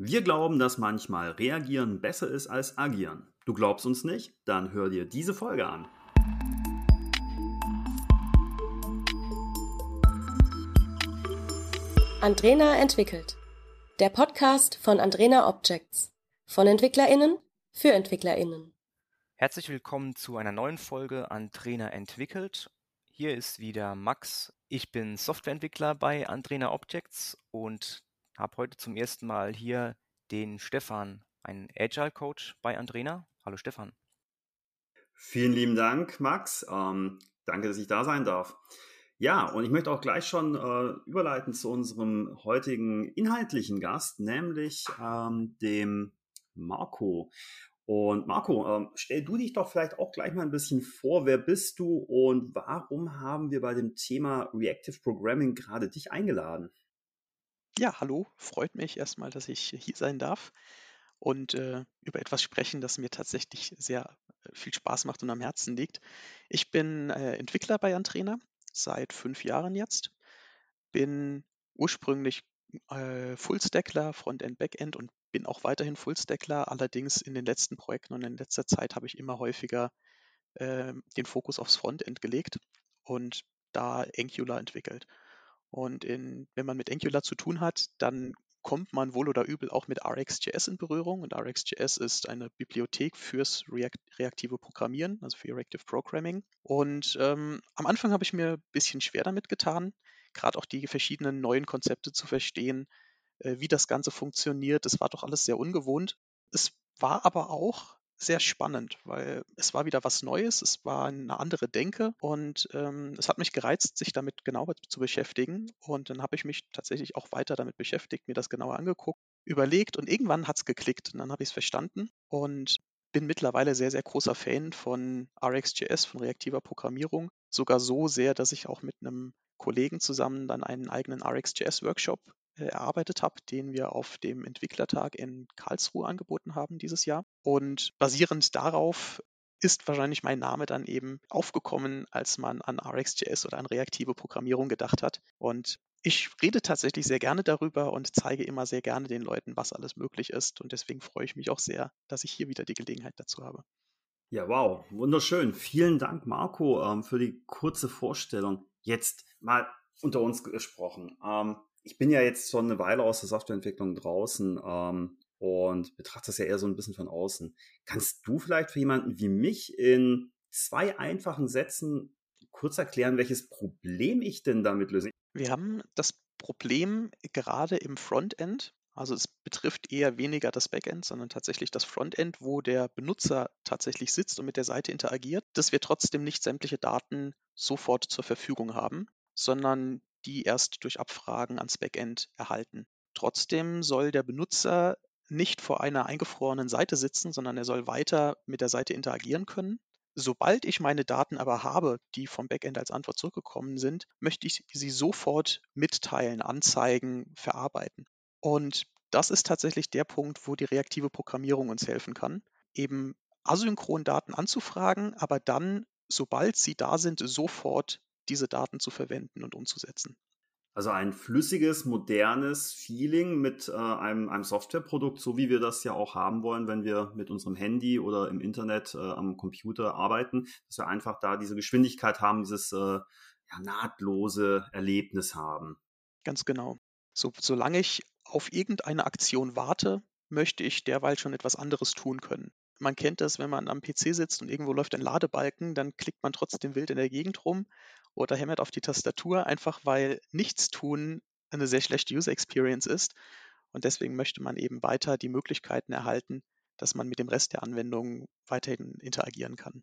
Wir glauben, dass manchmal reagieren besser ist als agieren. Du glaubst uns nicht? Dann hör dir diese Folge an. Andrena entwickelt. Der Podcast von Andrena Objects. Von EntwicklerInnen für EntwicklerInnen. Herzlich willkommen zu einer neuen Folge Andrena entwickelt. Hier ist wieder Max. Ich bin Softwareentwickler bei Andrena Objects und habe heute zum ersten Mal hier den Stefan, einen Agile Coach bei Andrena. Hallo Stefan. Vielen lieben Dank, Max. Ähm, danke, dass ich da sein darf. Ja, und ich möchte auch gleich schon äh, überleiten zu unserem heutigen inhaltlichen Gast, nämlich ähm, dem Marco. Und Marco, ähm, stell du dich doch vielleicht auch gleich mal ein bisschen vor. Wer bist du und warum haben wir bei dem Thema Reactive Programming gerade dich eingeladen? Ja, hallo, freut mich erstmal, dass ich hier sein darf und äh, über etwas sprechen, das mir tatsächlich sehr äh, viel Spaß macht und am Herzen liegt. Ich bin äh, Entwickler bei Antrena seit fünf Jahren jetzt, bin ursprünglich äh, Fullstackler, Frontend, Backend und bin auch weiterhin Fullstackler. Allerdings in den letzten Projekten und in letzter Zeit habe ich immer häufiger äh, den Fokus aufs Frontend gelegt und da Angular entwickelt. Und in, wenn man mit Angular zu tun hat, dann kommt man wohl oder übel auch mit RxJS in Berührung. Und RxJS ist eine Bibliothek fürs React reaktive Programmieren, also für Reactive Programming. Und ähm, am Anfang habe ich mir ein bisschen schwer damit getan, gerade auch die verschiedenen neuen Konzepte zu verstehen, äh, wie das Ganze funktioniert. Das war doch alles sehr ungewohnt. Es war aber auch sehr spannend, weil es war wieder was Neues, es war eine andere Denke und ähm, es hat mich gereizt, sich damit genauer zu beschäftigen. Und dann habe ich mich tatsächlich auch weiter damit beschäftigt, mir das genauer angeguckt, überlegt und irgendwann hat es geklickt und dann habe ich es verstanden und bin mittlerweile sehr, sehr großer Fan von RxJS, von reaktiver Programmierung. Sogar so sehr, dass ich auch mit einem Kollegen zusammen dann einen eigenen RxJS-Workshop erarbeitet habe, den wir auf dem Entwicklertag in Karlsruhe angeboten haben dieses Jahr. Und basierend darauf ist wahrscheinlich mein Name dann eben aufgekommen, als man an RxJS oder an reaktive Programmierung gedacht hat. Und ich rede tatsächlich sehr gerne darüber und zeige immer sehr gerne den Leuten, was alles möglich ist. Und deswegen freue ich mich auch sehr, dass ich hier wieder die Gelegenheit dazu habe. Ja, wow, wunderschön. Vielen Dank, Marco, ähm, für die kurze Vorstellung. Jetzt mal unter uns gesprochen. Ich bin ja jetzt schon eine Weile aus der Softwareentwicklung draußen ähm, und betrachte das ja eher so ein bisschen von außen. Kannst du vielleicht für jemanden wie mich in zwei einfachen Sätzen kurz erklären, welches Problem ich denn damit löse? Wir haben das Problem gerade im Frontend, also es betrifft eher weniger das Backend, sondern tatsächlich das Frontend, wo der Benutzer tatsächlich sitzt und mit der Seite interagiert, dass wir trotzdem nicht sämtliche Daten sofort zur Verfügung haben, sondern die erst durch Abfragen ans Backend erhalten. Trotzdem soll der Benutzer nicht vor einer eingefrorenen Seite sitzen, sondern er soll weiter mit der Seite interagieren können. Sobald ich meine Daten aber habe, die vom Backend als Antwort zurückgekommen sind, möchte ich sie sofort mitteilen, anzeigen, verarbeiten. Und das ist tatsächlich der Punkt, wo die reaktive Programmierung uns helfen kann, eben asynchron Daten anzufragen, aber dann, sobald sie da sind, sofort diese Daten zu verwenden und umzusetzen. Also ein flüssiges, modernes Feeling mit äh, einem, einem Softwareprodukt, so wie wir das ja auch haben wollen, wenn wir mit unserem Handy oder im Internet äh, am Computer arbeiten, dass wir einfach da diese Geschwindigkeit haben, dieses äh, ja, nahtlose Erlebnis haben. Ganz genau. So, solange ich auf irgendeine Aktion warte, möchte ich derweil schon etwas anderes tun können. Man kennt das, wenn man am PC sitzt und irgendwo läuft ein Ladebalken, dann klickt man trotzdem wild in der Gegend rum oder hämmert auf die Tastatur, einfach weil Nichtstun eine sehr schlechte User Experience ist. Und deswegen möchte man eben weiter die Möglichkeiten erhalten, dass man mit dem Rest der Anwendung weiterhin interagieren kann.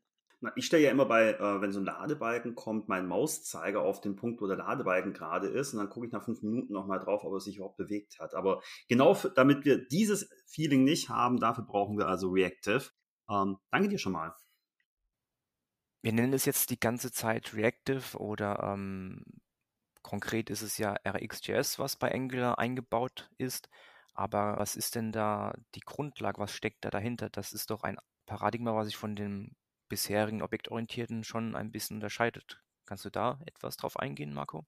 Ich stelle ja immer bei, äh, wenn so ein Ladebalken kommt, meinen Mauszeiger auf den Punkt, wo der Ladebalken gerade ist und dann gucke ich nach fünf Minuten nochmal drauf, ob er sich überhaupt bewegt hat. Aber genau damit wir dieses Feeling nicht haben, dafür brauchen wir also Reactive. Ähm, danke dir schon mal wir nennen es jetzt die ganze Zeit Reactive oder ähm, konkret ist es ja RxJS, was bei Angular eingebaut ist. Aber was ist denn da die Grundlage? Was steckt da dahinter? Das ist doch ein Paradigma, was sich von dem bisherigen Objektorientierten schon ein bisschen unterscheidet. Kannst du da etwas drauf eingehen, Marco?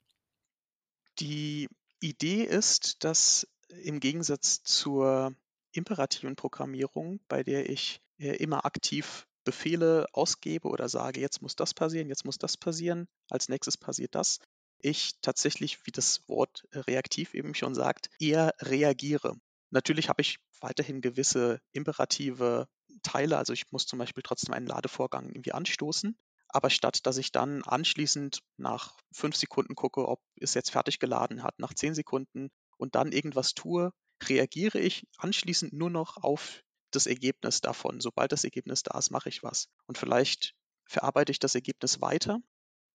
Die Idee ist, dass im Gegensatz zur imperativen Programmierung, bei der ich äh, immer aktiv Befehle ausgebe oder sage, jetzt muss das passieren, jetzt muss das passieren, als nächstes passiert das, ich tatsächlich, wie das Wort reaktiv eben schon sagt, eher reagiere. Natürlich habe ich weiterhin gewisse imperative Teile, also ich muss zum Beispiel trotzdem einen Ladevorgang irgendwie anstoßen, aber statt dass ich dann anschließend nach fünf Sekunden gucke, ob es jetzt fertig geladen hat, nach zehn Sekunden und dann irgendwas tue, reagiere ich anschließend nur noch auf das Ergebnis davon. Sobald das Ergebnis da ist, mache ich was. Und vielleicht verarbeite ich das Ergebnis weiter,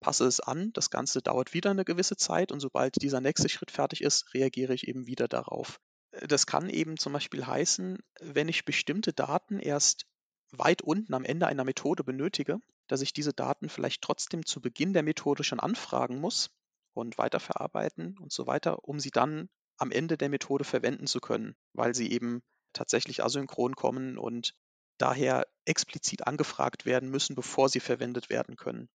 passe es an, das Ganze dauert wieder eine gewisse Zeit und sobald dieser nächste Schritt fertig ist, reagiere ich eben wieder darauf. Das kann eben zum Beispiel heißen, wenn ich bestimmte Daten erst weit unten am Ende einer Methode benötige, dass ich diese Daten vielleicht trotzdem zu Beginn der Methode schon anfragen muss und weiterverarbeiten und so weiter, um sie dann am Ende der Methode verwenden zu können, weil sie eben tatsächlich asynchron kommen und daher explizit angefragt werden müssen, bevor sie verwendet werden können.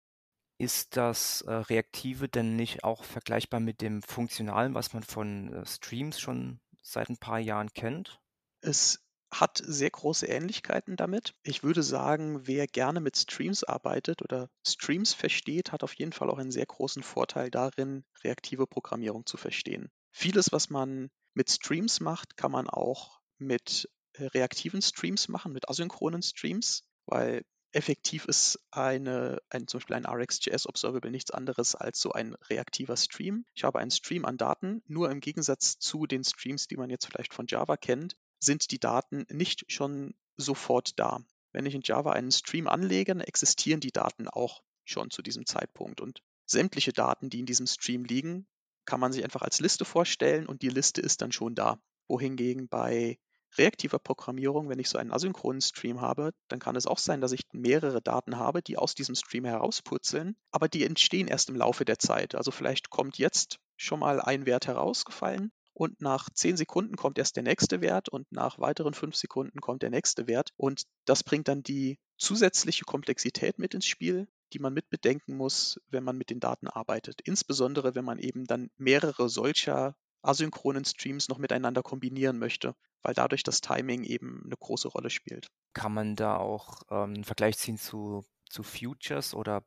Ist das äh, Reaktive denn nicht auch vergleichbar mit dem Funktionalen, was man von äh, Streams schon seit ein paar Jahren kennt? Es hat sehr große Ähnlichkeiten damit. Ich würde sagen, wer gerne mit Streams arbeitet oder Streams versteht, hat auf jeden Fall auch einen sehr großen Vorteil darin, reaktive Programmierung zu verstehen. Vieles, was man mit Streams macht, kann man auch mit äh, reaktiven Streams machen, mit asynchronen Streams, weil effektiv ist eine, ein, zum Beispiel ein RxJS Observable nichts anderes als so ein reaktiver Stream. Ich habe einen Stream an Daten, nur im Gegensatz zu den Streams, die man jetzt vielleicht von Java kennt, sind die Daten nicht schon sofort da. Wenn ich in Java einen Stream anlege, existieren die Daten auch schon zu diesem Zeitpunkt. Und sämtliche Daten, die in diesem Stream liegen, kann man sich einfach als Liste vorstellen und die Liste ist dann schon da. Wohingegen bei reaktiver Programmierung, wenn ich so einen asynchronen Stream habe, dann kann es auch sein, dass ich mehrere Daten habe, die aus diesem Stream herauspurzeln, aber die entstehen erst im Laufe der Zeit. Also vielleicht kommt jetzt schon mal ein Wert herausgefallen und nach zehn Sekunden kommt erst der nächste Wert und nach weiteren fünf Sekunden kommt der nächste Wert und das bringt dann die zusätzliche Komplexität mit ins Spiel, die man mit bedenken muss, wenn man mit den Daten arbeitet. Insbesondere, wenn man eben dann mehrere solcher asynchronen Streams noch miteinander kombinieren möchte, weil dadurch das Timing eben eine große Rolle spielt. Kann man da auch ähm, einen Vergleich ziehen zu, zu Futures oder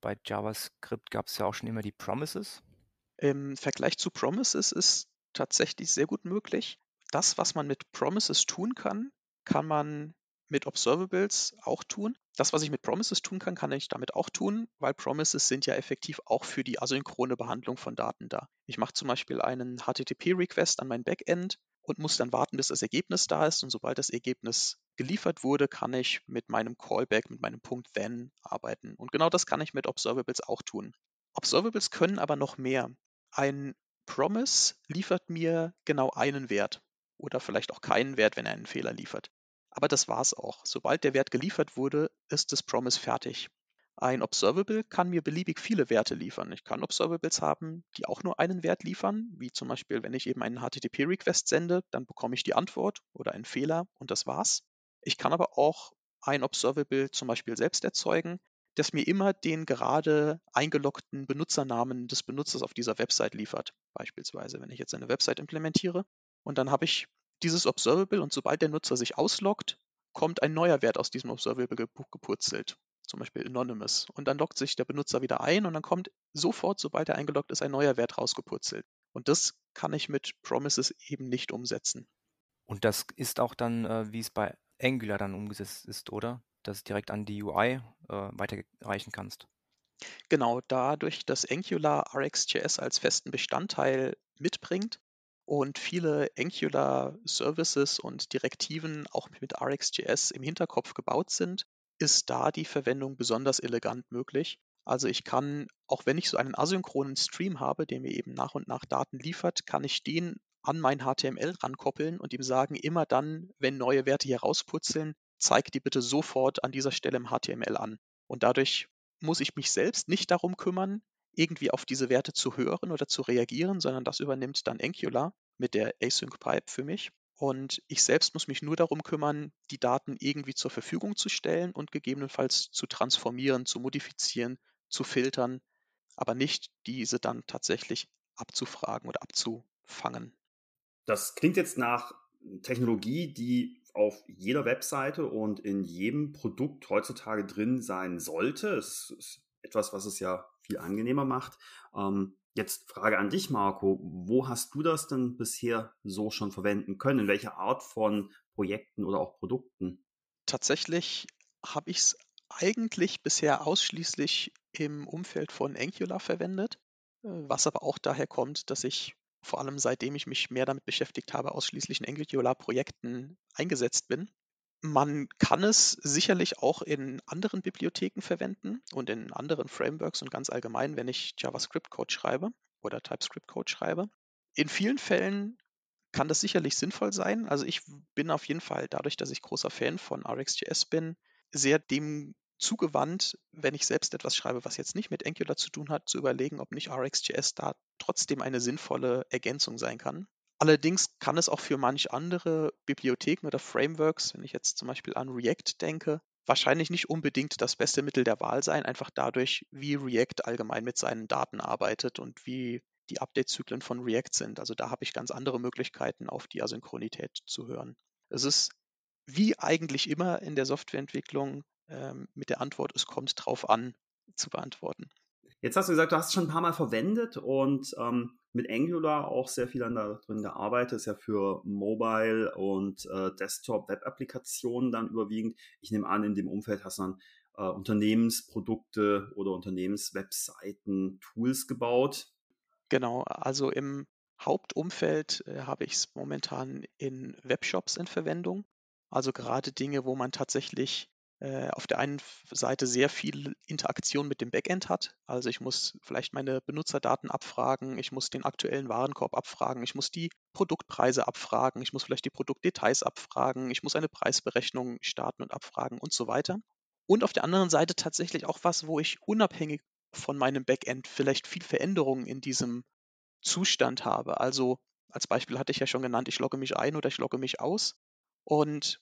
bei JavaScript gab es ja auch schon immer die Promises? Im Vergleich zu Promises ist tatsächlich sehr gut möglich. Das, was man mit Promises tun kann, kann man mit Observables auch tun. Das, was ich mit Promises tun kann, kann ich damit auch tun, weil Promises sind ja effektiv auch für die asynchrone Behandlung von Daten da. Ich mache zum Beispiel einen HTTP-Request an mein Backend und muss dann warten, bis das Ergebnis da ist. Und sobald das Ergebnis geliefert wurde, kann ich mit meinem Callback, mit meinem Punkt Then arbeiten. Und genau das kann ich mit Observables auch tun. Observables können aber noch mehr. Ein Promise liefert mir genau einen Wert oder vielleicht auch keinen Wert, wenn er einen Fehler liefert. Aber das war's auch. Sobald der Wert geliefert wurde, ist das Promise fertig. Ein Observable kann mir beliebig viele Werte liefern. Ich kann Observables haben, die auch nur einen Wert liefern, wie zum Beispiel, wenn ich eben einen HTTP-Request sende, dann bekomme ich die Antwort oder einen Fehler und das war's. Ich kann aber auch ein Observable zum Beispiel selbst erzeugen, das mir immer den gerade eingeloggten Benutzernamen des Benutzers auf dieser Website liefert. Beispielsweise, wenn ich jetzt eine Website implementiere und dann habe ich dieses Observable und sobald der Nutzer sich ausloggt, kommt ein neuer Wert aus diesem Observable gepurzelt, zum Beispiel Anonymous. Und dann loggt sich der Benutzer wieder ein und dann kommt sofort, sobald er eingeloggt ist, ein neuer Wert rausgepurzelt. Und das kann ich mit Promises eben nicht umsetzen. Und das ist auch dann, äh, wie es bei Angular dann umgesetzt ist, oder? Dass du direkt an die UI äh, weiterreichen kannst. Genau, dadurch, dass Angular RxJS als festen Bestandteil mitbringt, und viele Angular Services und Direktiven auch mit RxJS im Hinterkopf gebaut sind, ist da die Verwendung besonders elegant möglich. Also ich kann, auch wenn ich so einen asynchronen Stream habe, der mir eben nach und nach Daten liefert, kann ich den an mein HTML rankoppeln und ihm sagen, immer dann, wenn neue Werte hier rausputzeln, zeig die bitte sofort an dieser Stelle im HTML an. Und dadurch muss ich mich selbst nicht darum kümmern, irgendwie auf diese Werte zu hören oder zu reagieren, sondern das übernimmt dann Angular mit der Async Pipe für mich. Und ich selbst muss mich nur darum kümmern, die Daten irgendwie zur Verfügung zu stellen und gegebenenfalls zu transformieren, zu modifizieren, zu filtern, aber nicht diese dann tatsächlich abzufragen oder abzufangen. Das klingt jetzt nach Technologie, die auf jeder Webseite und in jedem Produkt heutzutage drin sein sollte. Es ist etwas, was es ja viel angenehmer macht. Ähm, jetzt Frage an dich, Marco. Wo hast du das denn bisher so schon verwenden können? In welcher Art von Projekten oder auch Produkten? Tatsächlich habe ich es eigentlich bisher ausschließlich im Umfeld von Angular verwendet, äh, was aber auch daher kommt, dass ich vor allem seitdem ich mich mehr damit beschäftigt habe, ausschließlich in Angular-Projekten eingesetzt bin. Man kann es sicherlich auch in anderen Bibliotheken verwenden und in anderen Frameworks und ganz allgemein, wenn ich JavaScript-Code schreibe oder TypeScript-Code schreibe. In vielen Fällen kann das sicherlich sinnvoll sein. Also ich bin auf jeden Fall, dadurch, dass ich großer Fan von RxJS bin, sehr dem zugewandt, wenn ich selbst etwas schreibe, was jetzt nicht mit Angular zu tun hat, zu überlegen, ob nicht RxJS da trotzdem eine sinnvolle Ergänzung sein kann. Allerdings kann es auch für manch andere Bibliotheken oder Frameworks, wenn ich jetzt zum Beispiel an React denke, wahrscheinlich nicht unbedingt das beste Mittel der Wahl sein, einfach dadurch, wie React allgemein mit seinen Daten arbeitet und wie die Update-Zyklen von React sind. Also da habe ich ganz andere Möglichkeiten, auf die Asynchronität zu hören. Es ist wie eigentlich immer in der Softwareentwicklung ähm, mit der Antwort, es kommt drauf an, zu beantworten. Jetzt hast du gesagt, du hast es schon ein paar Mal verwendet und ähm, mit Angular auch sehr viel an da drin gearbeitet, ist ja für Mobile und äh, Desktop-Web-Applikationen dann überwiegend. Ich nehme an, in dem Umfeld hast du dann äh, Unternehmensprodukte oder Unternehmenswebseiten, Tools gebaut. Genau, also im Hauptumfeld äh, habe ich es momentan in Webshops in Verwendung. Also gerade Dinge, wo man tatsächlich auf der einen Seite sehr viel Interaktion mit dem Backend hat. Also ich muss vielleicht meine Benutzerdaten abfragen, ich muss den aktuellen Warenkorb abfragen, ich muss die Produktpreise abfragen, ich muss vielleicht die Produktdetails abfragen, ich muss eine Preisberechnung starten und abfragen und so weiter. Und auf der anderen Seite tatsächlich auch was, wo ich unabhängig von meinem Backend vielleicht viel Veränderungen in diesem Zustand habe. Also als Beispiel hatte ich ja schon genannt, ich logge mich ein oder ich logge mich aus. Und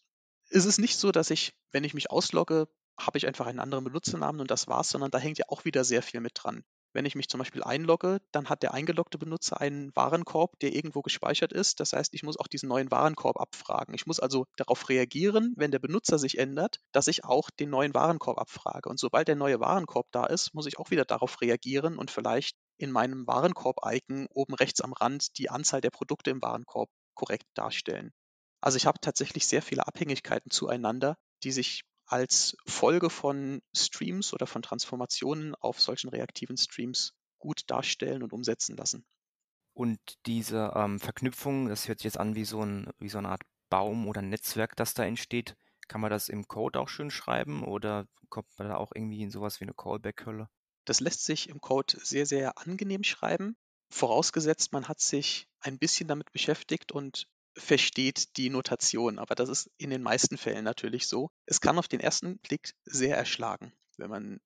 ist es nicht so, dass ich, wenn ich mich auslogge, habe ich einfach einen anderen Benutzernamen und das war's, sondern da hängt ja auch wieder sehr viel mit dran. Wenn ich mich zum Beispiel einlogge, dann hat der eingeloggte Benutzer einen Warenkorb, der irgendwo gespeichert ist. Das heißt, ich muss auch diesen neuen Warenkorb abfragen. Ich muss also darauf reagieren, wenn der Benutzer sich ändert, dass ich auch den neuen Warenkorb abfrage. Und sobald der neue Warenkorb da ist, muss ich auch wieder darauf reagieren und vielleicht in meinem Warenkorb-Icon oben rechts am Rand die Anzahl der Produkte im Warenkorb korrekt darstellen. Also ich habe tatsächlich sehr viele Abhängigkeiten zueinander, die sich als Folge von Streams oder von Transformationen auf solchen reaktiven Streams gut darstellen und umsetzen lassen. Und diese ähm, Verknüpfung, das hört sich jetzt an wie so, ein, wie so eine Art Baum oder Netzwerk, das da entsteht. Kann man das im Code auch schön schreiben oder kommt man da auch irgendwie in sowas wie eine Callback-Hölle? Das lässt sich im Code sehr, sehr angenehm schreiben, vorausgesetzt man hat sich ein bisschen damit beschäftigt und versteht die Notation, aber das ist in den meisten Fällen natürlich so. Es kann auf den ersten Blick sehr erschlagen, wenn man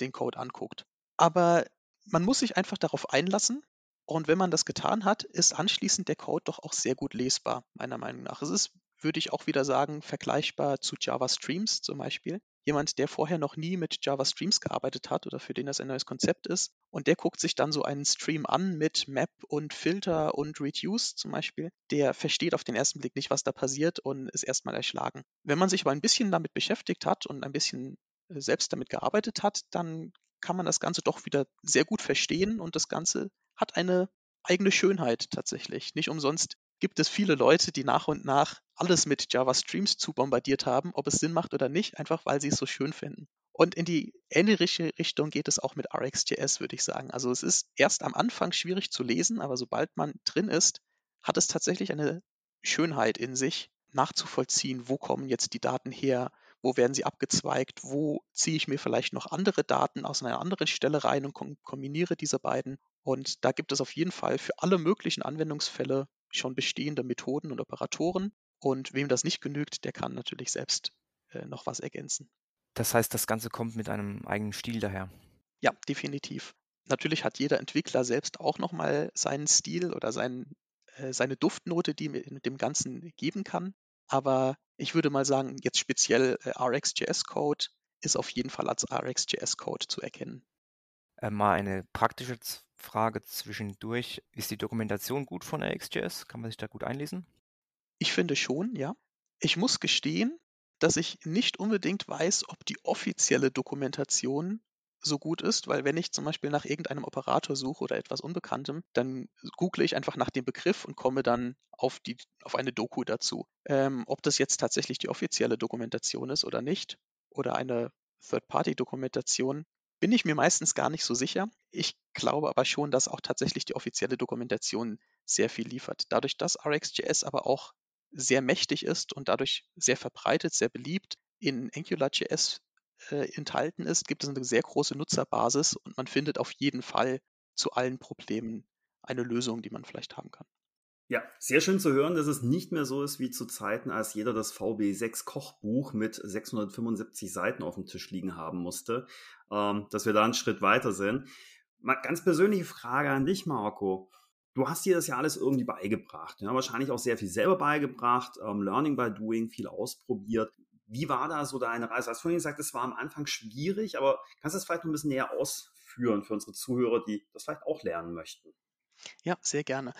den Code anguckt. Aber man muss sich einfach darauf einlassen und wenn man das getan hat, ist anschließend der Code doch auch sehr gut lesbar, meiner Meinung nach. Es ist, würde ich auch wieder sagen, vergleichbar zu Java Streams zum Beispiel jemand, der vorher noch nie mit Java Streams gearbeitet hat oder für den das ein neues Konzept ist. Und der guckt sich dann so einen Stream an mit Map und Filter und Reduce zum Beispiel. Der versteht auf den ersten Blick nicht, was da passiert und ist erstmal erschlagen. Wenn man sich aber ein bisschen damit beschäftigt hat und ein bisschen äh, selbst damit gearbeitet hat, dann kann man das Ganze doch wieder sehr gut verstehen und das Ganze hat eine eigene Schönheit tatsächlich. Nicht umsonst gibt es viele Leute, die nach und nach alles mit Java Streams zu bombardiert haben, ob es Sinn macht oder nicht, einfach weil sie es so schön finden. Und in die ähnliche Richtung geht es auch mit RxJS, würde ich sagen. Also es ist erst am Anfang schwierig zu lesen, aber sobald man drin ist, hat es tatsächlich eine Schönheit in sich, nachzuvollziehen, wo kommen jetzt die Daten her, wo werden sie abgezweigt, wo ziehe ich mir vielleicht noch andere Daten aus einer anderen Stelle rein und kombiniere diese beiden. Und da gibt es auf jeden Fall für alle möglichen Anwendungsfälle schon bestehende Methoden und Operatoren. Und wem das nicht genügt, der kann natürlich selbst äh, noch was ergänzen. Das heißt, das Ganze kommt mit einem eigenen Stil daher. Ja, definitiv. Natürlich hat jeder Entwickler selbst auch nochmal seinen Stil oder sein, äh, seine Duftnote, die mit dem Ganzen geben kann. Aber ich würde mal sagen, jetzt speziell äh, RxJS-Code ist auf jeden Fall als RxJS-Code zu erkennen. Äh, mal eine praktische Frage zwischendurch. Ist die Dokumentation gut von RxJS? Kann man sich da gut einlesen? Ich finde schon, ja. Ich muss gestehen, dass ich nicht unbedingt weiß, ob die offizielle Dokumentation so gut ist, weil wenn ich zum Beispiel nach irgendeinem Operator suche oder etwas Unbekanntem, dann google ich einfach nach dem Begriff und komme dann auf, die, auf eine Doku dazu. Ähm, ob das jetzt tatsächlich die offizielle Dokumentation ist oder nicht, oder eine Third-Party-Dokumentation, bin ich mir meistens gar nicht so sicher. Ich glaube aber schon, dass auch tatsächlich die offizielle Dokumentation sehr viel liefert. Dadurch, dass RxJS aber auch sehr mächtig ist und dadurch sehr verbreitet, sehr beliebt in AngularJS äh, enthalten ist, gibt es eine sehr große Nutzerbasis und man findet auf jeden Fall zu allen Problemen eine Lösung, die man vielleicht haben kann. Ja, sehr schön zu hören, dass es nicht mehr so ist wie zu Zeiten, als jeder das VB6 Kochbuch mit 675 Seiten auf dem Tisch liegen haben musste, ähm, dass wir da einen Schritt weiter sind. Mal ganz persönliche Frage an dich, Marco. Du hast dir das ja alles irgendwie beigebracht, ja, wahrscheinlich auch sehr viel selber beigebracht, ähm, Learning by Doing, viel ausprobiert. Wie war da so deine Reise? Du hast vorhin gesagt, es war am Anfang schwierig, aber kannst du das vielleicht noch ein bisschen näher ausführen für unsere Zuhörer, die das vielleicht auch lernen möchten? Ja, sehr gerne.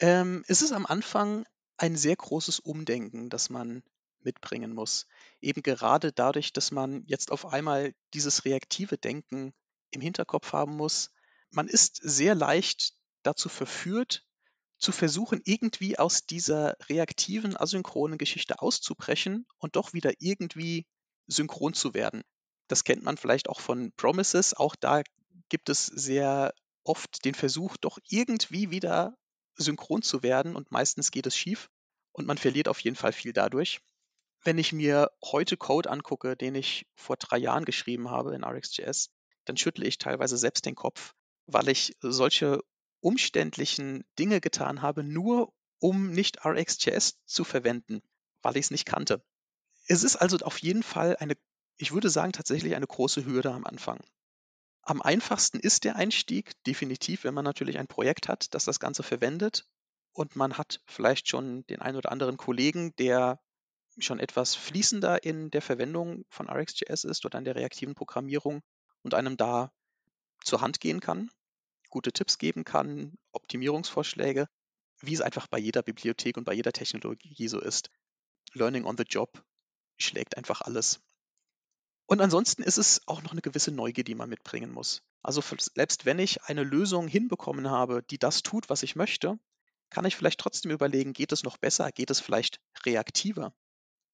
Ähm, es ist am Anfang ein sehr großes Umdenken, das man mitbringen muss. Eben gerade dadurch, dass man jetzt auf einmal dieses reaktive Denken im Hinterkopf haben muss. Man ist sehr leicht dazu verführt, zu versuchen, irgendwie aus dieser reaktiven, asynchronen Geschichte auszubrechen und doch wieder irgendwie synchron zu werden. Das kennt man vielleicht auch von Promises. Auch da gibt es sehr oft den Versuch, doch irgendwie wieder synchron zu werden und meistens geht es schief und man verliert auf jeden Fall viel dadurch. Wenn ich mir heute Code angucke, den ich vor drei Jahren geschrieben habe in RxJS, dann schüttle ich teilweise selbst den Kopf, weil ich solche umständlichen Dinge getan habe, nur um nicht RxJS zu verwenden, weil ich es nicht kannte. Es ist also auf jeden Fall eine, ich würde sagen, tatsächlich eine große Hürde am Anfang. Am einfachsten ist der Einstieg definitiv, wenn man natürlich ein Projekt hat, das das Ganze verwendet und man hat vielleicht schon den einen oder anderen Kollegen, der schon etwas fließender in der Verwendung von RxJS ist oder in der reaktiven Programmierung und einem da zur Hand gehen kann gute Tipps geben kann, Optimierungsvorschläge, wie es einfach bei jeder Bibliothek und bei jeder Technologie so ist. Learning on the Job schlägt einfach alles. Und ansonsten ist es auch noch eine gewisse Neugier, die man mitbringen muss. Also selbst wenn ich eine Lösung hinbekommen habe, die das tut, was ich möchte, kann ich vielleicht trotzdem überlegen, geht es noch besser, geht es vielleicht reaktiver?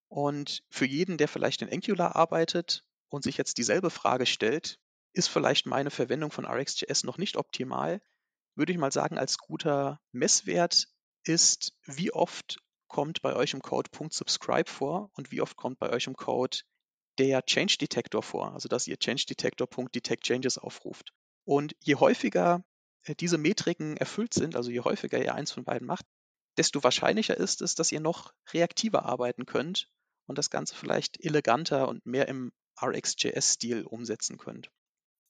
Und für jeden, der vielleicht in Angular arbeitet und sich jetzt dieselbe Frage stellt, ist vielleicht meine Verwendung von RxJS noch nicht optimal, würde ich mal sagen, als guter Messwert ist, wie oft kommt bei euch im Code .subscribe vor und wie oft kommt bei euch im Code der Change Detector vor, also dass ihr Change Detector .detect changes aufruft. Und je häufiger äh, diese Metriken erfüllt sind, also je häufiger ihr eins von beiden macht, desto wahrscheinlicher ist es, dass ihr noch reaktiver arbeiten könnt und das Ganze vielleicht eleganter und mehr im RxJS-Stil umsetzen könnt.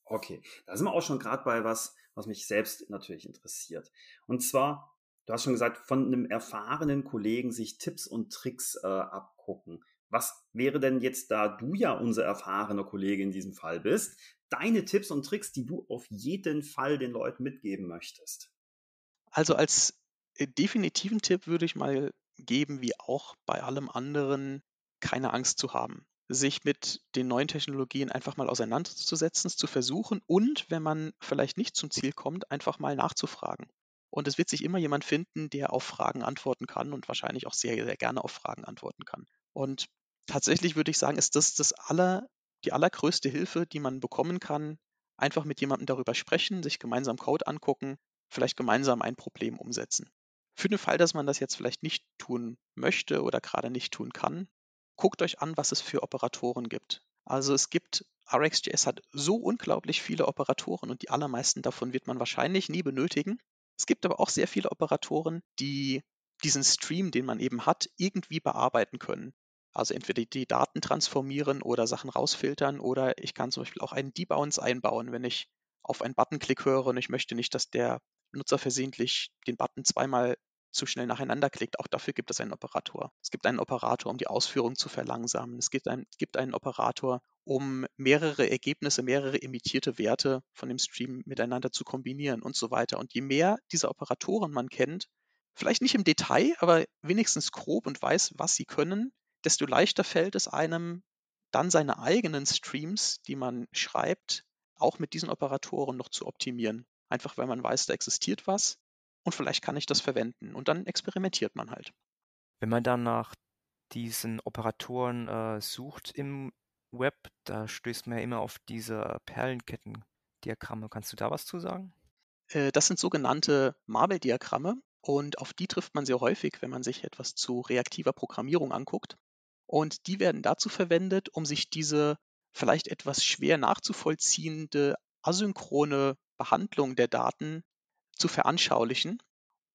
Okay, da sind wir auch schon gerade bei was, was mich selbst natürlich interessiert. Und zwar, du hast schon gesagt, von einem erfahrenen Kollegen sich Tipps und Tricks äh, abgucken. Was wäre denn jetzt, da du ja unser erfahrener Kollege in diesem Fall bist, deine Tipps und Tricks, die du auf jeden Fall den Leuten mitgeben möchtest? Also als äh, definitiven Tipp würde ich mal geben, wie auch bei allem anderen, keine Angst zu haben sich mit den neuen Technologien einfach mal auseinanderzusetzen, zu versuchen und, wenn man vielleicht nicht zum Ziel kommt, einfach mal nachzufragen. Und es wird sich immer jemand finden, der auf Fragen antworten kann und wahrscheinlich auch sehr, sehr gerne auf Fragen antworten kann. Und tatsächlich würde ich sagen, ist das, das aller, die allergrößte Hilfe, die man bekommen kann, einfach mit jemandem darüber sprechen, sich gemeinsam Code angucken, vielleicht gemeinsam ein Problem umsetzen. Für den Fall, dass man das jetzt vielleicht nicht tun möchte oder gerade nicht tun kann, guckt euch an, was es für Operatoren gibt. Also es gibt, RxJS hat so unglaublich viele Operatoren und die allermeisten davon wird man wahrscheinlich nie benötigen. Es gibt aber auch sehr viele Operatoren, die diesen Stream, den man eben hat, irgendwie bearbeiten können. Also entweder die Daten transformieren oder Sachen rausfiltern oder ich kann zum Beispiel auch einen Debounce einbauen, wenn ich auf einen Buttonklick höre und ich möchte nicht, dass der Nutzer versehentlich den Button zweimal zu schnell nacheinander klickt. Auch dafür gibt es einen Operator. Es gibt einen Operator, um die Ausführung zu verlangsamen. Es gibt, ein, gibt einen Operator, um mehrere Ergebnisse, mehrere imitierte Werte von dem Stream miteinander zu kombinieren und so weiter. Und je mehr dieser Operatoren man kennt, vielleicht nicht im Detail, aber wenigstens grob und weiß, was sie können, desto leichter fällt es einem, dann seine eigenen Streams, die man schreibt, auch mit diesen Operatoren noch zu optimieren. Einfach weil man weiß, da existiert was und vielleicht kann ich das verwenden. Und dann experimentiert man halt. Wenn man dann nach diesen Operatoren äh, sucht im Web, da stößt man ja immer auf diese Perlenkettendiagramme. Kannst du da was zu sagen? Äh, das sind sogenannte Marble-Diagramme und auf die trifft man sehr häufig, wenn man sich etwas zu reaktiver Programmierung anguckt. Und die werden dazu verwendet, um sich diese vielleicht etwas schwer nachzuvollziehende asynchrone Behandlung der Daten zu veranschaulichen,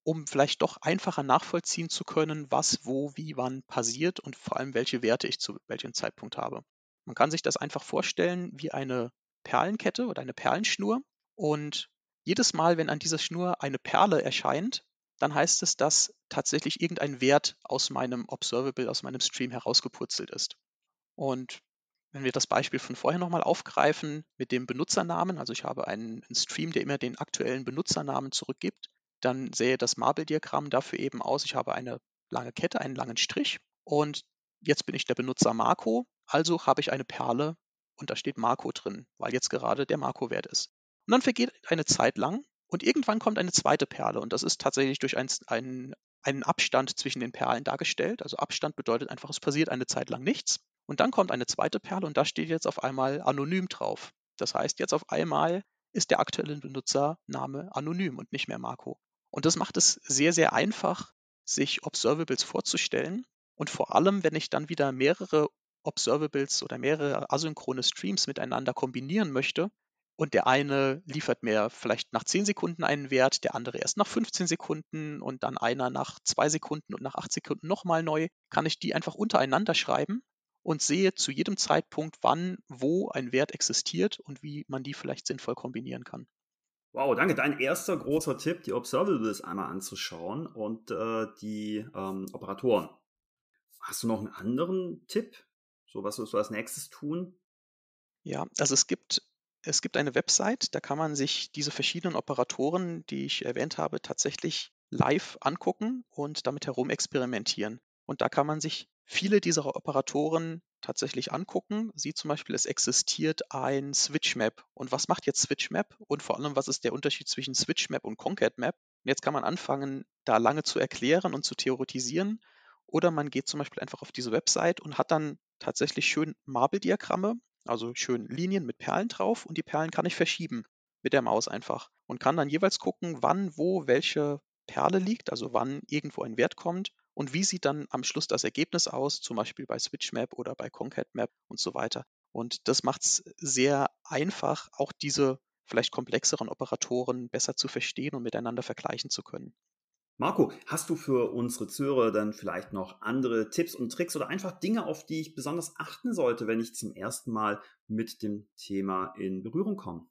um vielleicht doch einfacher nachvollziehen zu können, was, wo, wie, wann passiert und vor allem welche Werte ich zu welchem Zeitpunkt habe. Man kann sich das einfach vorstellen wie eine Perlenkette oder eine Perlenschnur und jedes Mal, wenn an dieser Schnur eine Perle erscheint, dann heißt es, dass tatsächlich irgendein Wert aus meinem Observable, aus meinem Stream herausgepurzelt ist. Und wenn wir das Beispiel von vorher nochmal aufgreifen mit dem Benutzernamen, also ich habe einen, Stream, der immer den aktuellen Benutzernamen zurückgibt, dann sähe das Marble-Diagramm dafür eben aus, ich habe eine lange Kette, einen langen Strich und jetzt bin ich der Benutzer Marco, also habe ich eine Perle und da steht Marco drin, weil jetzt gerade der Marco-Wert ist. Und dann vergeht eine Zeit lang und irgendwann kommt eine zweite Perle und das ist tatsächlich durch ein, ein, einen Abstand zwischen den Perlen dargestellt. Also Abstand bedeutet einfach, es passiert eine Zeit lang nichts. Und dann kommt eine zweite Perle und da steht jetzt auf einmal anonym drauf. Das heißt, jetzt auf einmal ist der aktuelle Benutzername anonym und nicht mehr Marco. Und das macht es sehr, sehr einfach, sich Observables vorzustellen. Und vor allem, wenn ich dann wieder mehrere Observables oder mehrere asynchrone Streams miteinander kombinieren möchte, und der eine liefert mir vielleicht nach 10 Sekunden einen Wert, der andere erst nach 15 Sekunden und dann einer nach 2 Sekunden und nach 8 Sekunden nochmal neu, kann ich die einfach untereinander schreiben und sehe zu jedem Zeitpunkt, wann, wo ein Wert existiert und wie man die vielleicht sinnvoll kombinieren kann. Wow, danke. Dein erster großer Tipp, die Observables einmal anzuschauen und äh, die ähm, Operatoren. Hast du noch einen anderen Tipp? So, was wirst du als nächstes tun? Ja, also es gibt, es gibt eine Website, da kann man sich diese verschiedenen Operatoren, die ich erwähnt habe, tatsächlich live angucken und damit herum experimentieren. Und da kann man sich viele dieser Operatoren tatsächlich angucken. Sieht zum Beispiel, es existiert ein SwitchMap. Und was macht jetzt SwitchMap? Und vor allem, was ist der Unterschied zwischen SwitchMap und ConcatMap? Und jetzt kann man anfangen, da lange zu erklären und zu theoretisieren. Oder man geht zum Beispiel einfach auf diese Website und hat dann tatsächlich schön Marble-Diagramme, also schön Linien mit Perlen drauf. Und die Perlen kann ich verschieben mit der Maus einfach und kann dann jeweils gucken, wann, wo, welche Perle liegt, also wann irgendwo ein Wert kommt und wie sieht dann am Schluss das Ergebnis aus, zum Beispiel bei SwitchMap oder bei ConcatMap und so weiter. Und das macht es sehr einfach, auch diese vielleicht komplexeren Operatoren besser zu verstehen und miteinander vergleichen zu können. Marco, hast du für unsere Zuhörer dann vielleicht noch andere Tipps und Tricks oder einfach Dinge, auf die ich besonders achten sollte, wenn ich zum ersten Mal mit dem Thema in Berührung komme?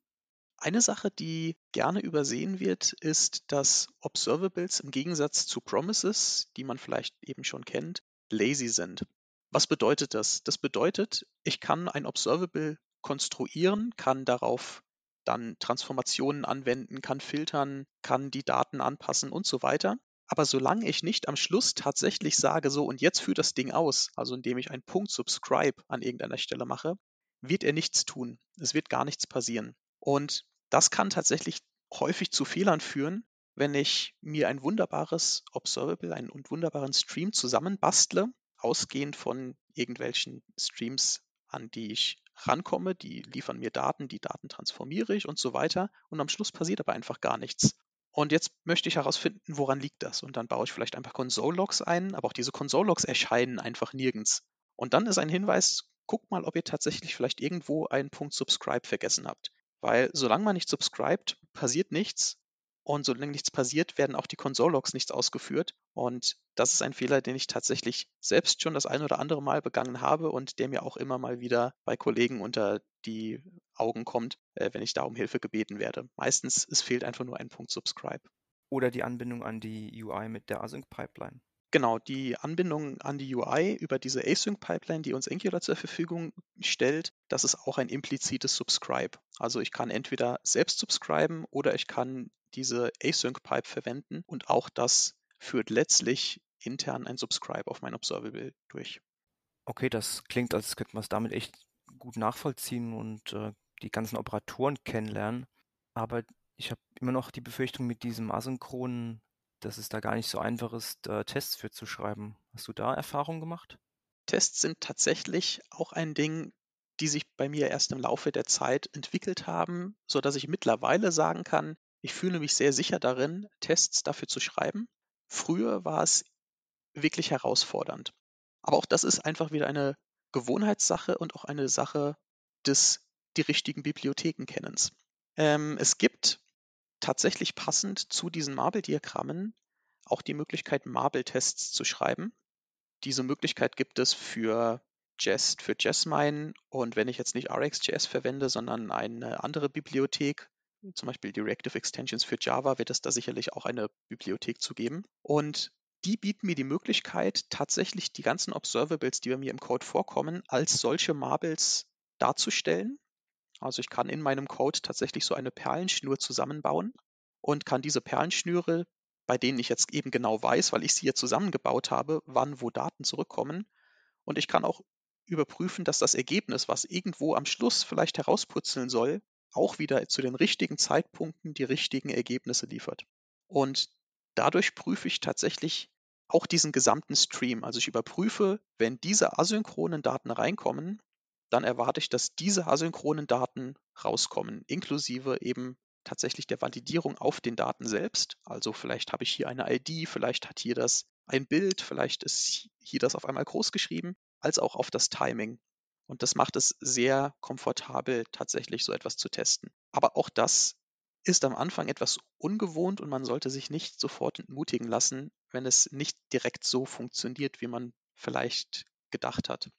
Eine Sache, die gerne übersehen wird, ist, dass Observables im Gegensatz zu Promises, die man vielleicht eben schon kennt, lazy sind. Was bedeutet das? Das bedeutet, ich kann ein Observable konstruieren, kann darauf dann Transformationen anwenden, kann filtern, kann die Daten anpassen und so weiter. Aber solange ich nicht am Schluss tatsächlich sage, so und jetzt führt das Ding aus, also indem ich einen Punkt Subscribe an irgendeiner Stelle mache, wird er nichts tun. Es wird gar nichts passieren. Und das kann tatsächlich häufig zu Fehlern führen, wenn ich mir ein wunderbares Observable, einen wunderbaren Stream zusammenbastle, ausgehend von irgendwelchen Streams, an die ich rankomme, die liefern mir Daten, die Daten transformiere ich und so weiter. Und am Schluss passiert aber einfach gar nichts. Und jetzt möchte ich herausfinden, woran liegt das? Und dann baue ich vielleicht einfach Console-Logs ein, aber auch diese Console-Logs erscheinen einfach nirgends. Und dann ist ein Hinweis, guckt mal, ob ihr tatsächlich vielleicht irgendwo einen Punkt Subscribe vergessen habt. Weil solange man nicht subscribt, passiert nichts. Und solange nichts passiert, werden auch die Console-Logs nichts ausgeführt. Und das ist ein Fehler, den ich tatsächlich selbst schon das ein oder andere Mal begangen habe und der mir auch immer mal wieder bei Kollegen unter die Augen kommt, äh, wenn ich da um Hilfe gebeten werde. Meistens, es fehlt einfach nur ein Punkt Subscribe. oder die Anbindung an die UI mit der Async-Pipeline? Genau, die Anbindung an die UI über diese Async-Pipeline, die uns Angular zur Verfügung stellt, das ist auch ein implizites Subscribe. Also ich kann entweder selbst subscriben oder ich kann diese Async-Pipe verwenden und auch das führt letztlich intern ein Subscribe auf mein Observable durch. Okay, das klingt, als könnte man es damit echt gut nachvollziehen und äh, die ganzen Operatoren kennenlernen. Aber ich habe immer noch die Befürchtung mit diesem asynchronen dass es da gar nicht so einfach ist, äh, Tests für zu schreiben. Hast du da Erfahrungen gemacht? Tests sind tatsächlich auch ein Ding, die sich bei mir erst im Laufe der Zeit entwickelt haben, sodass ich mittlerweile sagen kann, ich fühle mich sehr sicher darin, Tests dafür zu schreiben. Früher war es wirklich herausfordernd. Aber auch das ist einfach wieder eine Gewohnheitssache und auch eine Sache des die richtigen Bibliotheken kennens. Ähm, es gibt tatsächlich passend zu diesen Marble-Diagrammen auch die Möglichkeit, Marble-Tests zu schreiben. Diese Möglichkeit gibt es für Jest, für Jasmine und wenn ich jetzt nicht RxJS verwende, sondern eine andere Bibliothek, zum Beispiel Directive Extensions für Java, wird es da sicherlich auch eine Bibliothek zu geben. Und die bieten mir die Möglichkeit, tatsächlich die ganzen Observables, die bei mir im Code vorkommen, als solche Marbles darzustellen also ich kann in meinem Code tatsächlich so eine Perlenschnur zusammenbauen und kann diese Perlenschnüre, bei denen ich jetzt eben genau weiß, weil ich sie hier zusammengebaut habe, wann wo Daten zurückkommen. Und ich kann auch überprüfen, dass das Ergebnis, was irgendwo am Schluss vielleicht herausputzeln soll, auch wieder zu den richtigen Zeitpunkten die richtigen Ergebnisse liefert. Und dadurch prüfe ich tatsächlich auch diesen gesamten Stream. Also ich überprüfe, wenn diese asynchronen Daten reinkommen, dann erwarte ich, dass diese asynchronen Daten rauskommen, inklusive eben tatsächlich der Validierung auf den Daten selbst. Also vielleicht habe ich hier eine ID, vielleicht hat hier das ein Bild, vielleicht ist hier das auf einmal groß geschrieben, als auch auf das Timing. Und das macht es sehr komfortabel, tatsächlich so etwas zu testen. Aber auch das ist am Anfang etwas ungewohnt und man sollte sich nicht sofort entmutigen lassen, wenn es nicht direkt so funktioniert, wie man vielleicht gedacht hat.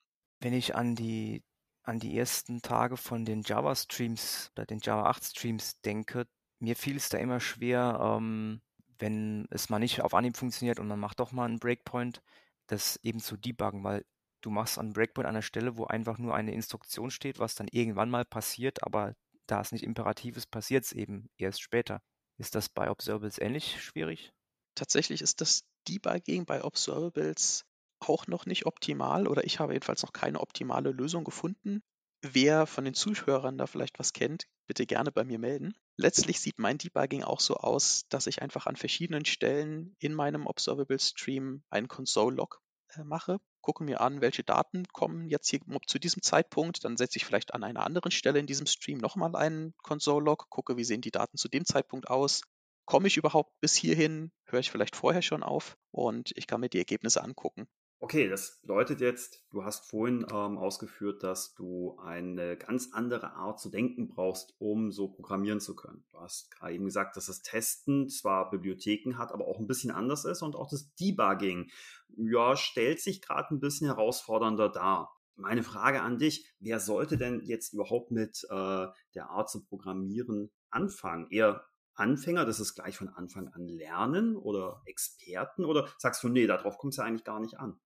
Wenn ich an die an die ersten Tage von den Java-Streams oder den Java 8-Streams denke, mir fiel es da immer schwer, ähm, wenn es mal nicht auf Anhieb funktioniert und man macht doch mal einen Breakpoint, das eben zu debuggen, weil du machst einen Breakpoint an einer Stelle, wo einfach nur eine Instruktion steht, was dann irgendwann mal passiert, aber da es nicht imperativ ist, passiert es eben erst später. Ist das bei Observables ähnlich schwierig? Tatsächlich ist das Debugging bei Observables auch noch nicht optimal oder ich habe jedenfalls noch keine optimale Lösung gefunden. Wer von den Zuhörern da vielleicht was kennt, bitte gerne bei mir melden. Letztlich sieht mein Debugging auch so aus, dass ich einfach an verschiedenen Stellen in meinem Observable Stream einen Console-Log äh, mache, gucke mir an, welche Daten kommen jetzt hier zu diesem Zeitpunkt, dann setze ich vielleicht an einer anderen Stelle in diesem Stream nochmal einen Console-Log, gucke, wie sehen die Daten zu dem Zeitpunkt aus, komme ich überhaupt bis hierhin, höre ich vielleicht vorher schon auf? Und ich kann mir die Ergebnisse angucken. Okay, das bedeutet jetzt, du hast vorhin ähm, ausgeführt, dass du eine ganz andere Art zu denken brauchst, um so programmieren zu können. Du hast gerade eben gesagt, dass das Testen zwar Bibliotheken hat, aber auch ein bisschen anders ist und auch das Debugging, ja, stellt sich gerade ein bisschen herausfordernder dar. Meine Frage an dich, wer sollte denn jetzt überhaupt mit äh, der Art zu programmieren anfangen? Eher Anfänger, das ist gleich von Anfang an lernen oder Experten oder sagst du, nee, darauf kommt es ja eigentlich gar nicht an?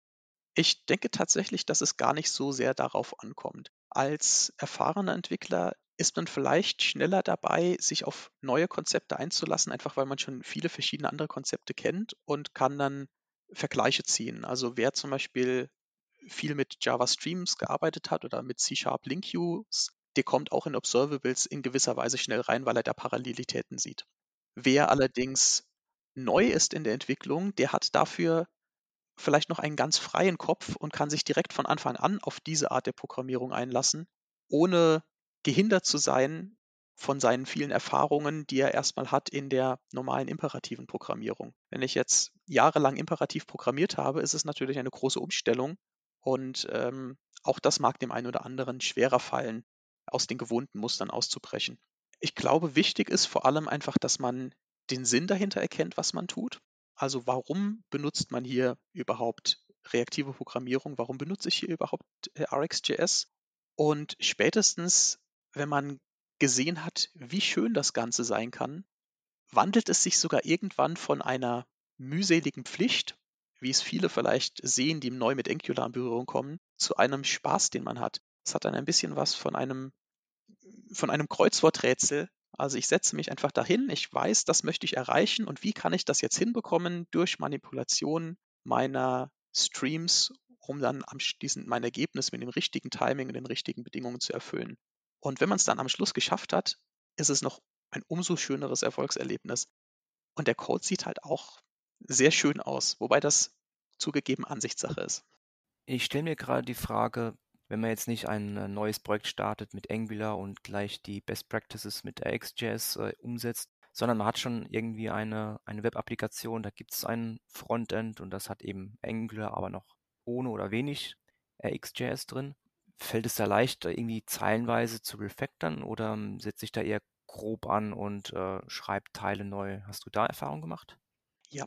Ich denke tatsächlich, dass es gar nicht so sehr darauf ankommt. Als erfahrener Entwickler ist man vielleicht schneller dabei, sich auf neue Konzepte einzulassen, einfach weil man schon viele verschiedene andere Konzepte kennt und kann dann Vergleiche ziehen. Also wer zum Beispiel viel mit Java Streams gearbeitet hat oder mit C-Sharp Link Queues, der kommt auch in Observables in gewisser Weise schnell rein, weil er da Parallelitäten sieht. Wer allerdings neu ist in der Entwicklung, der hat dafür vielleicht noch einen ganz freien Kopf und kann sich direkt von Anfang an auf diese Art der Programmierung einlassen, ohne gehindert zu sein von seinen vielen Erfahrungen, die er erstmal hat in der normalen imperativen Programmierung. Wenn ich jetzt jahrelang imperativ programmiert habe, ist es natürlich eine große Umstellung und ähm, auch das mag dem einen oder anderen schwerer fallen, aus den gewohnten Mustern auszubrechen. Ich glaube, wichtig ist vor allem einfach, dass man den Sinn dahinter erkennt, was man tut also warum benutzt man hier überhaupt reaktive Programmierung? Warum benutze ich hier überhaupt äh, RxJS? Und spätestens, wenn man gesehen hat, wie schön das Ganze sein kann, wandelt es sich sogar irgendwann von einer mühseligen Pflicht, wie es viele vielleicht sehen, die neu mit Angular in Berührung kommen, zu einem Spaß, den man hat. Es hat dann ein bisschen was von einem, von einem Kreuzworträtsel. Also ich setze mich einfach dahin, ich weiß, das möchte ich erreichen und wie kann ich das jetzt hinbekommen durch Manipulation meiner Streams, um dann anschließend mein Ergebnis mit dem richtigen Timing und den richtigen Bedingungen zu erfüllen. Und wenn man es dann am Schluss geschafft hat, ist es noch ein umso schöneres Erfolgserlebnis. Und der Code sieht halt auch sehr schön aus, wobei das zugegeben Ansichtssache ist. Ich stelle mir gerade die Frage, wenn man jetzt nicht ein äh, neues Projekt startet mit Angular und gleich die Best Practices mit RxJS äh, umsetzt, sondern man hat schon irgendwie eine, eine Web-Applikation, da gibt es ein Frontend und das hat eben Angular, aber noch ohne oder wenig RxJS drin. Fällt es da leicht, irgendwie zeilenweise zu refactoren oder ähm, setze ich da eher grob an und äh, schreibt Teile neu? Hast du da Erfahrung gemacht? Ja,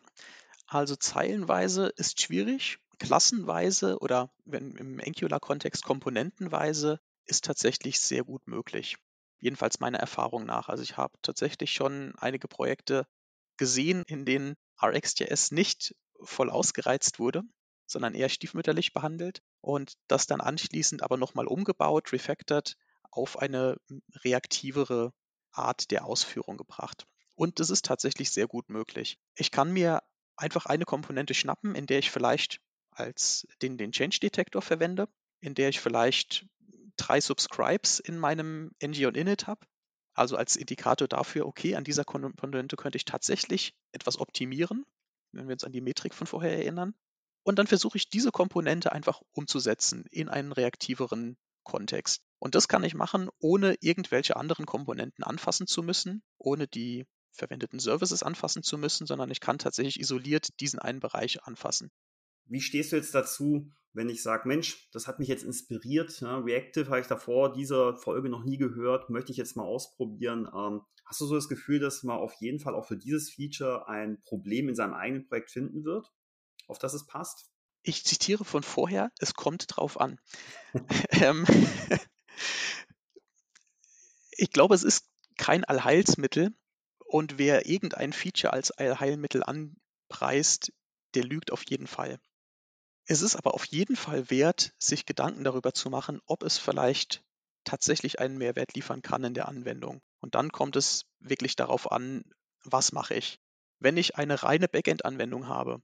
also zeilenweise ist schwierig, klassenweise oder wenn im Angular-Kontext komponentenweise ist tatsächlich sehr gut möglich. Jedenfalls meiner Erfahrung nach. Also ich habe tatsächlich schon einige Projekte gesehen, in denen RxJS nicht voll ausgereizt wurde, sondern eher stiefmütterlich behandelt und das dann anschließend aber nochmal umgebaut, refactored auf eine reaktivere Art der Ausführung gebracht. Und das ist tatsächlich sehr gut möglich. Ich kann mir einfach eine Komponente schnappen, in der ich vielleicht als den, den Change Detektor verwende, in der ich vielleicht drei Subscribes in meinem ng und init habe. Also als Indikator dafür, okay, an dieser Komponente könnte ich tatsächlich etwas optimieren, wenn wir uns an die Metrik von vorher erinnern. Und dann versuche ich diese Komponente einfach umzusetzen in einen reaktiveren Kontext. Und das kann ich machen, ohne irgendwelche anderen Komponenten anfassen zu müssen, ohne die verwendeten Services anfassen zu müssen, sondern ich kann tatsächlich isoliert diesen einen Bereich anfassen. Wie stehst du jetzt dazu, wenn ich sage, Mensch, das hat mich jetzt inspiriert, ja, Reactive habe ich davor dieser Folge noch nie gehört, möchte ich jetzt mal ausprobieren. Ähm, hast du so das Gefühl, dass man auf jeden Fall auch für dieses Feature ein Problem in seinem eigenen Projekt finden wird, auf das es passt? Ich zitiere von vorher, es kommt drauf an. ähm, ich glaube, es ist kein Allheilsmittel, und wer irgendein Feature als Allheilmittel anpreist, der lügt auf jeden Fall. Es ist aber auf jeden Fall wert, sich Gedanken darüber zu machen, ob es vielleicht tatsächlich einen Mehrwert liefern kann in der Anwendung. Und dann kommt es wirklich darauf an, was mache ich. Wenn ich eine reine Backend-Anwendung habe,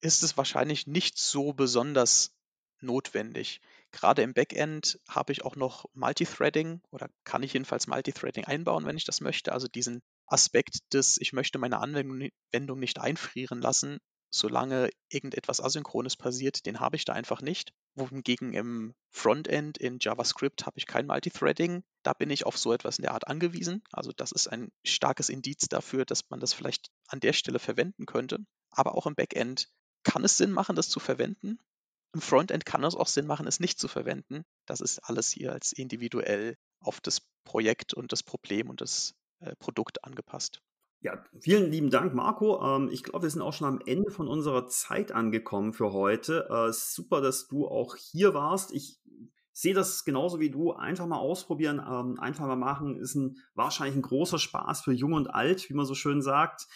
ist es wahrscheinlich nicht so besonders notwendig. Gerade im Backend habe ich auch noch Multithreading oder kann ich jedenfalls Multithreading einbauen, wenn ich das möchte. Also diesen Aspekt des, ich möchte meine Anwendung nicht einfrieren lassen, solange irgendetwas Asynchrones passiert, den habe ich da einfach nicht. Wohingegen im Frontend in JavaScript habe ich kein Multithreading. Da bin ich auf so etwas in der Art angewiesen. Also das ist ein starkes Indiz dafür, dass man das vielleicht an der Stelle verwenden könnte. Aber auch im Backend kann es Sinn machen, das zu verwenden. Im Frontend kann es auch Sinn machen, es nicht zu verwenden. Das ist alles hier als individuell auf das Projekt und das Problem und das äh, Produkt angepasst. Ja, vielen lieben Dank, Marco. Ähm, ich glaube, wir sind auch schon am Ende von unserer Zeit angekommen für heute. Äh, super, dass du auch hier warst. Ich sehe das genauso wie du. Einfach mal ausprobieren, ähm, einfach mal machen, ist ein wahrscheinlich ein großer Spaß für Jung und Alt, wie man so schön sagt,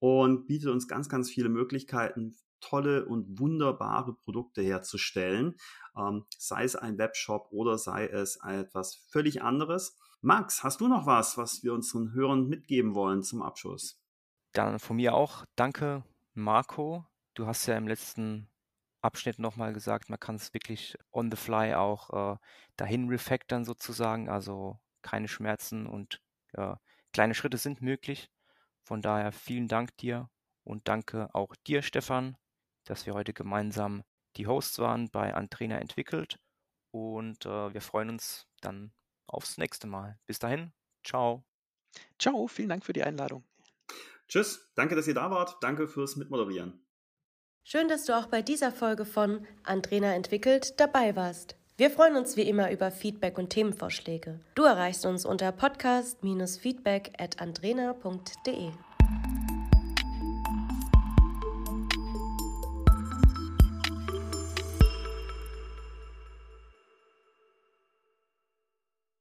und bietet uns ganz, ganz viele Möglichkeiten, tolle und wunderbare Produkte herzustellen, ähm, sei es ein Webshop oder sei es etwas völlig anderes. Max, hast du noch was, was wir unseren Hörern mitgeben wollen zum Abschluss? Dann von mir auch danke, Marco. Du hast ja im letzten Abschnitt nochmal gesagt, man kann es wirklich on the fly auch äh, dahin refactoren sozusagen, also keine Schmerzen und äh, kleine Schritte sind möglich. Von daher vielen Dank dir und danke auch dir, Stefan, dass wir heute gemeinsam die Hosts waren bei Antrena entwickelt und äh, wir freuen uns dann aufs nächste Mal. Bis dahin, ciao. Ciao, vielen Dank für die Einladung. Tschüss, danke, dass ihr da wart. Danke fürs Mitmoderieren. Schön, dass du auch bei dieser Folge von Andrena entwickelt dabei warst. Wir freuen uns wie immer über Feedback und Themenvorschläge. Du erreichst uns unter podcast-feedback at andrena.de.